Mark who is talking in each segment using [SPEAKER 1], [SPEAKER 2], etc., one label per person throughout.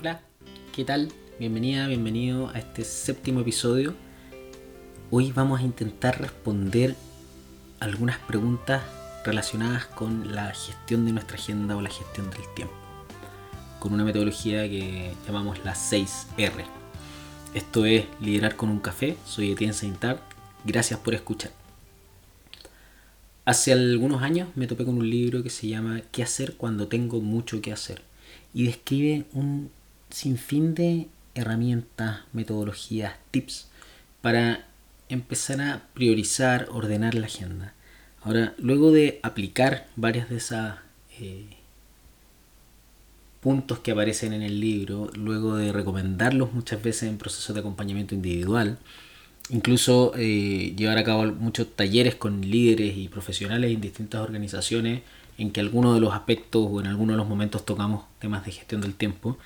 [SPEAKER 1] Hola, ¿qué tal? Bienvenida, bienvenido a este séptimo episodio. Hoy vamos a intentar responder algunas preguntas relacionadas con la gestión de nuestra agenda o la gestión del tiempo, con una metodología que llamamos la 6R. Esto es Liderar con un café, soy Etienne Saintard, gracias por escuchar. Hace algunos años me topé con un libro que se llama ¿Qué hacer cuando tengo mucho que hacer? y describe un sinfín de herramientas, metodologías, tips para empezar a priorizar, ordenar la agenda. Ahora, luego de aplicar varias de esos eh, puntos que aparecen en el libro, luego de recomendarlos muchas veces en procesos de acompañamiento individual, incluso eh, llevar a cabo muchos talleres con líderes y profesionales en distintas organizaciones en que algunos de los aspectos o en algunos de los momentos tocamos temas de gestión del tiempo,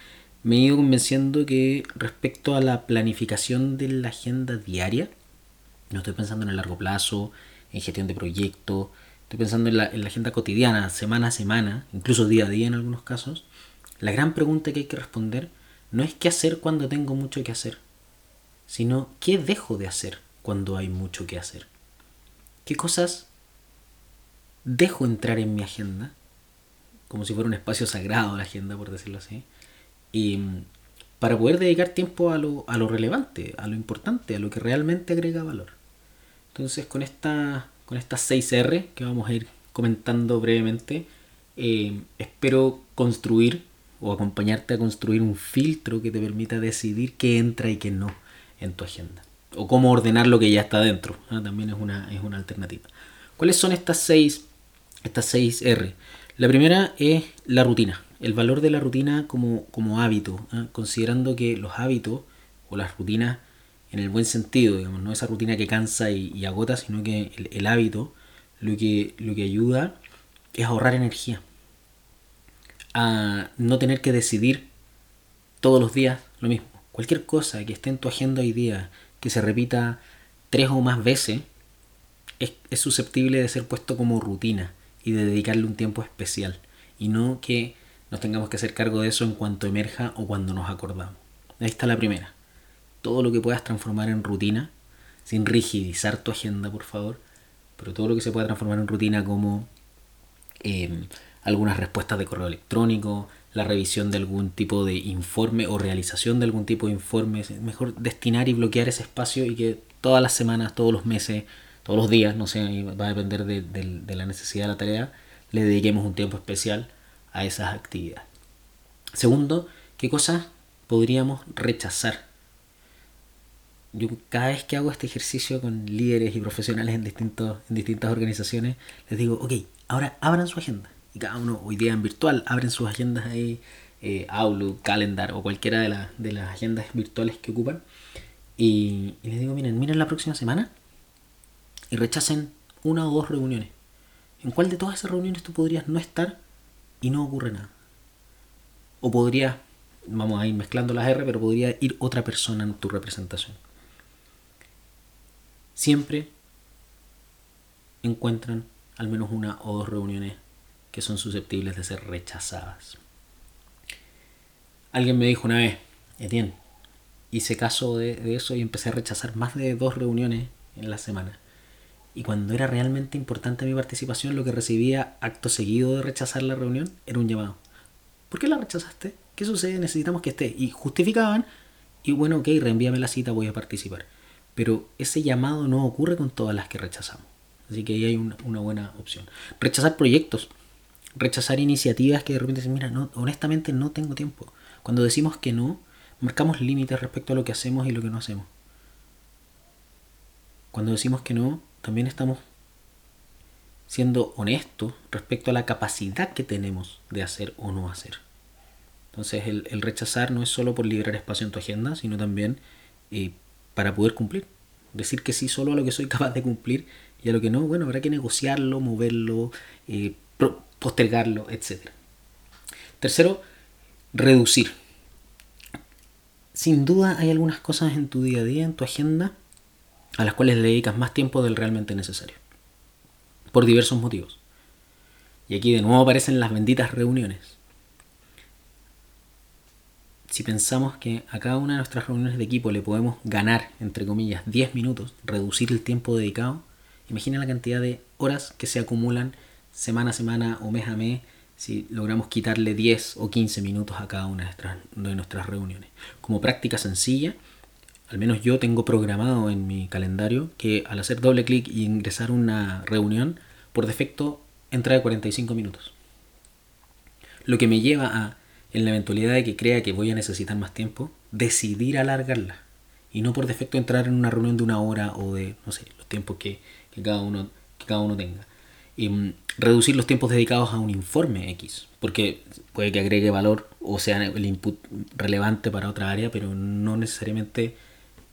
[SPEAKER 1] me he ido convenciendo que respecto a la planificación de la agenda diaria, no estoy pensando en el largo plazo, en gestión de proyectos, estoy pensando en la, en la agenda cotidiana, semana a semana, incluso día a día en algunos casos, la gran pregunta que hay que responder no es qué hacer cuando tengo mucho que hacer, sino qué dejo de hacer cuando hay mucho que hacer. ¿Qué cosas dejo entrar en mi agenda? Como si fuera un espacio sagrado la agenda, por decirlo así. Y mm, para poder dedicar tiempo a lo, a lo relevante, a lo importante, a lo que realmente agrega valor. Entonces con esta con estas 6R que vamos a ir comentando brevemente, eh, espero construir o acompañarte a construir un filtro que te permita decidir qué entra y qué no en tu agenda. O cómo ordenar lo que ya está dentro. También es una, es una alternativa. ¿Cuáles son estas seis, estas seis R? La primera es la rutina. El valor de la rutina como, como hábito. Considerando que los hábitos o las rutinas en el buen sentido, digamos, no esa rutina que cansa y, agota, sino que el, el, hábito lo que, lo que ayuda es ahorrar energía. A no tener que decidir todos los días lo mismo. Cualquier cosa que esté en tu agenda hoy día, que se repita tres o más veces, es, es susceptible de ser puesto como rutina y de dedicarle un tiempo especial. Y no que nos tengamos que hacer cargo de eso en cuanto emerja o cuando nos acordamos. Ahí está la primera. Todo lo que puedas transformar en rutina, sin rigidizar tu agenda, por favor, pero todo lo que se pueda transformar en rutina como eh, algunas respuestas de correo electrónico, la revisión de algún tipo de informe o realización de algún tipo de informe. Es mejor destinar y bloquear ese espacio y que todas las semanas, todos los meses, todos los días, no sé, va a depender de, de la necesidad de la tarea, le dediquemos un tiempo especial a esas actividades. Segundo, ¿qué cosas podríamos rechazar? Yo cada vez que hago este ejercicio con líderes y profesionales en, distintos, en distintas organizaciones, les digo, ok, ahora abran su agenda y cada uno hoy día en virtual abren sus agendas ahí, eh, Outlook, Calendar o cualquiera de, de, las agendas virtuales que ocupan. Y, les digo, miren, miren la próxima semana y rechacen una o dos reuniones. ¿En cuál de todas esas reuniones tú podrías no estar y no ocurre nada? O podría, vamos a ir mezclando las R, pero podría ir otra persona en tu representación. Siempre encuentran al menos una o dos reuniones que son susceptibles de ser rechazadas. Alguien me dijo una vez, Etienne, hice caso de, eso y empecé a rechazar más de dos reuniones en la semana. Y cuando era realmente importante mi participación, lo que recibía acto seguido de rechazar la reunión era un llamado. ¿Por qué la rechazaste? ¿Qué sucede? Necesitamos que esté. Y justificaban, y bueno, ok, reenvíame la cita, voy a participar. Pero ese llamado no ocurre con todas las que rechazamos. Así que ahí hay una, una buena opción. Rechazar proyectos rechazar iniciativas que de repente dicen, mira, no, honestamente no tengo tiempo. Cuando decimos que no, marcamos límites respecto a lo que hacemos y lo que no hacemos. Cuando decimos que no, también estamos siendo honestos respecto a la capacidad que tenemos de hacer o no hacer. Entonces el, el rechazar no es solo por liberar espacio en tu agenda, sino también eh, para poder cumplir. Decir que sí solo a lo que soy capaz de cumplir y a lo que no, bueno, habrá que negociarlo, moverlo, eh, postergarlo, etc. Tercero, reducir. Sin duda hay algunas cosas en tu día a día, en tu agenda, a las cuales le dedicas más tiempo del realmente necesario. Por diversos motivos. Y aquí de nuevo aparecen las benditas reuniones. si pensamos que a cada una de nuestras reuniones de equipo le podemos ganar, entre comillas, 10 minutos, reducir el tiempo dedicado, imagina la cantidad de horas que se acumulan semana a semana o mes a mes si logramos quitarle 10 o 15 minutos a cada una de nuestras reuniones. Como práctica sencilla, al menos yo tengo programado en mi calendario que al hacer doble clic y ingresar una reunión, por defecto entra de 45 minutos. Lo que me lleva a, en la eventualidad de que crea que voy a necesitar más tiempo, decidir alargarla. Y no por defecto entrar en una reunión de una hora o de, no sé, los tiempos que, cada, uno, que cada uno tenga. Y, mm, reducir los tiempos dedicados a un informe X, porque puede que agregue valor o sea el input relevante para otra área, pero no necesariamente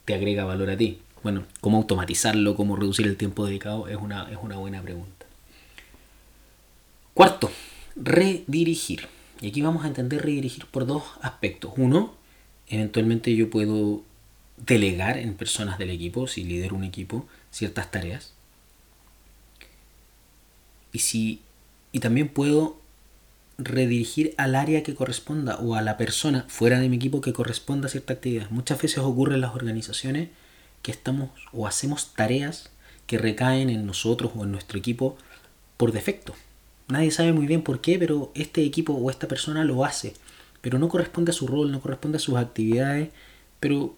[SPEAKER 1] te agrega valor a ti. Bueno, cómo automatizarlo, cómo reducir el tiempo dedicado es una, es una buena pregunta. Cuarto, redirigir. Y aquí vamos a entender redirigir por dos aspectos. Uno, eventualmente yo puedo delegar en personas del equipo, si lidero un equipo, ciertas tareas. Y, si, y también puedo redirigir al área que corresponda o a la persona fuera de mi equipo que corresponda a cierta actividad. Muchas veces ocurre en las organizaciones que estamos o hacemos tareas que recaen en nosotros o en nuestro equipo por defecto. Nadie sabe muy bien por qué, pero este equipo o esta persona lo hace. Pero no corresponde a su rol, no corresponde a sus actividades, pero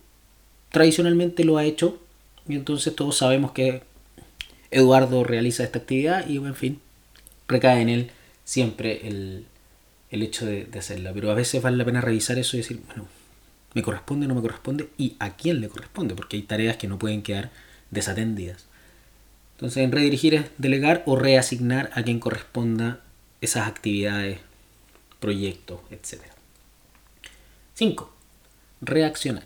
[SPEAKER 1] tradicionalmente lo ha hecho y entonces todos sabemos que Eduardo realiza esta actividad y en fin, recae en él siempre el, hecho de, de, hacerla. Pero a veces vale la pena revisar eso y decir, bueno, ¿me corresponde o no me corresponde? ¿Y a quién le corresponde? Porque hay tareas que no pueden quedar desatendidas. Entonces, en redirigir es delegar o reasignar a quien corresponda esas actividades, proyectos, etc. 5. Reaccionar.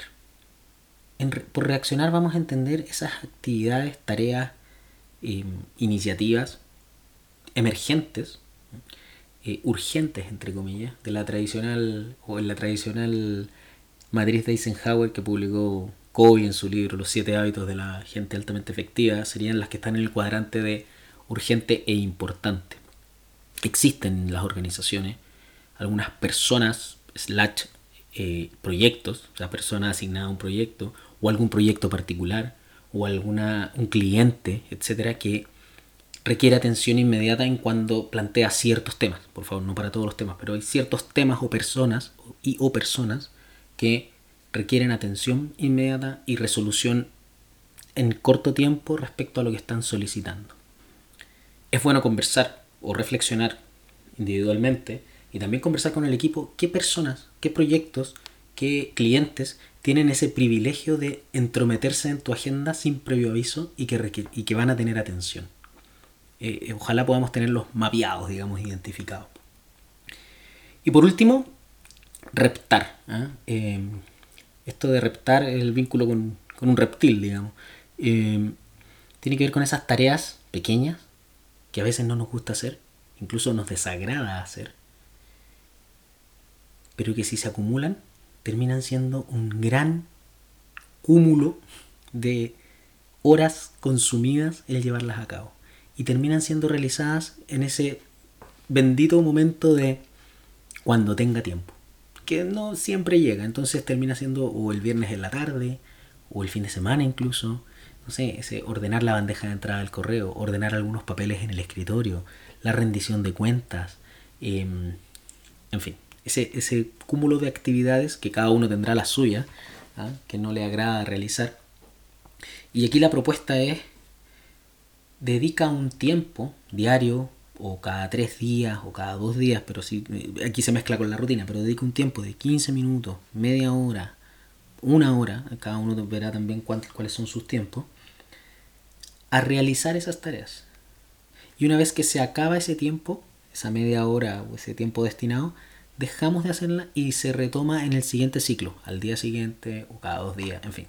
[SPEAKER 1] por reaccionar vamos a entender esas actividades, tareas, eh, iniciativas emergentes, eh, urgentes, entre comillas, de la tradicional o en la tradicional matriz de Eisenhower que publicó Covey en su libro Los siete hábitos de la gente altamente efectiva serían las que están en el cuadrante de urgente e importante. Existen en las organizaciones algunas personas, slash eh, proyectos, o sea, personas asignadas a un proyecto, o algún proyecto particular, o alguna, un cliente, etcétera, que requiere atención inmediata en cuando plantea ciertos temas. Por favor, no para todos los temas, pero hay ciertos temas o personas y o personas que requieren atención inmediata y resolución en corto tiempo respecto a lo que están solicitando. Es bueno conversar o reflexionar individualmente y también conversar con el equipo qué personas, qué proyectos, qué clientes tienen ese privilegio de entrometerse en tu agenda sin previo aviso y que, y que van a tener atención. Eh, eh, ojalá podamos tenerlos mapeados, digamos, identificados. Y por último, reptar. ¿ah? Em, esto de reptar es el vínculo con, un reptil, digamos. Eh, tiene que ver con esas tareas pequeñas que a veces no nos gusta hacer, incluso nos desagrada hacer, pero que si se acumulan terminan siendo un gran cúmulo de horas consumidas el llevarlas a cabo y terminan siendo realizadas en ese bendito momento de cuando tenga tiempo que no siempre llega, entonces termina siendo o el viernes en la tarde, o el fin de semana incluso, no sé, ese ordenar la bandeja de entrada del correo, ordenar algunos papeles en el escritorio, la rendición de cuentas, em, en fin, ese, ese cúmulo de actividades que cada uno tendrá la suya, ¿ah? que no le agrada realizar. Y aquí la propuesta es, dedica un tiempo diario o cada tres días o cada dos días, pero si aquí se mezcla con la rutina, pero dedica un tiempo de 15 minutos, media hora, una hora, cada uno verá también cuáles son sus tiempos, a realizar esas tareas. Y una vez que se acaba ese tiempo, esa media hora o ese tiempo destinado, dejamos de hacerla y se retoma en el siguiente ciclo, al día siguiente o cada dos días, en fin,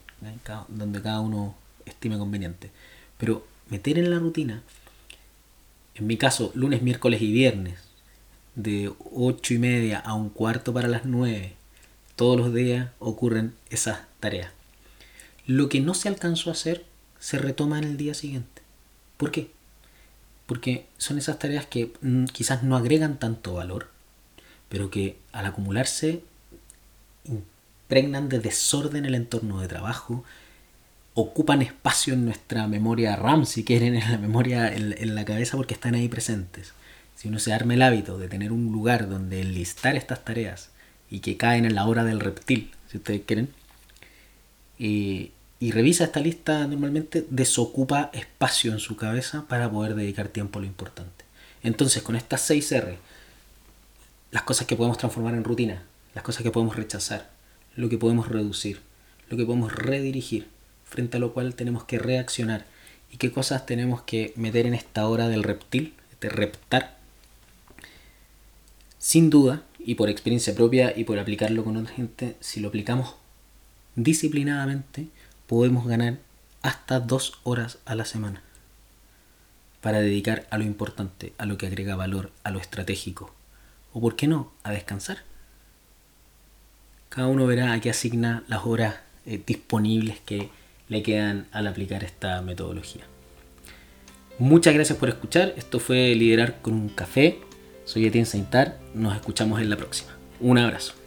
[SPEAKER 1] donde cada uno estime conveniente. Pero meter en la rutina en mi caso, lunes, miércoles y viernes, de 8 y media a un cuarto para las 9, todos los días ocurren esas tareas. Lo que no se alcanzó a hacer se retoma en el día siguiente. ¿Por qué? Porque son esas tareas que mm, quizás no agregan tanto valor, pero que al acumularse impregnan de desorden el entorno de trabajo, ocupan espacio en nuestra memoria RAM, si quieren, en la memoria, en, la cabeza, porque están ahí presentes. Si uno se arma el hábito de tener un lugar donde enlistar estas tareas y que caen en la hora del reptil, si ustedes quieren, y, y revisa esta lista normalmente, desocupa espacio en su cabeza para poder dedicar tiempo a lo importante. Entonces, con estas 6 R, las cosas que podemos transformar en rutina, las cosas que podemos rechazar, lo que podemos reducir, lo que podemos redirigir, frente a lo cual tenemos que reaccionar y qué cosas tenemos que meter en esta hora del reptil, de reptar. Sin duda, y por experiencia propia y por aplicarlo con otra gente, si lo aplicamos disciplinadamente, podemos ganar hasta dos horas a la semana para dedicar a lo importante, a lo que agrega valor, a lo estratégico, o por qué no, a descansar. Cada uno verá a qué asigna las horas eh, disponibles que quedan al aplicar esta metodología. Muchas gracias por escuchar. Esto fue Liderar con un café. Soy Etienne Saintar. Nos escuchamos en la próxima. Un abrazo.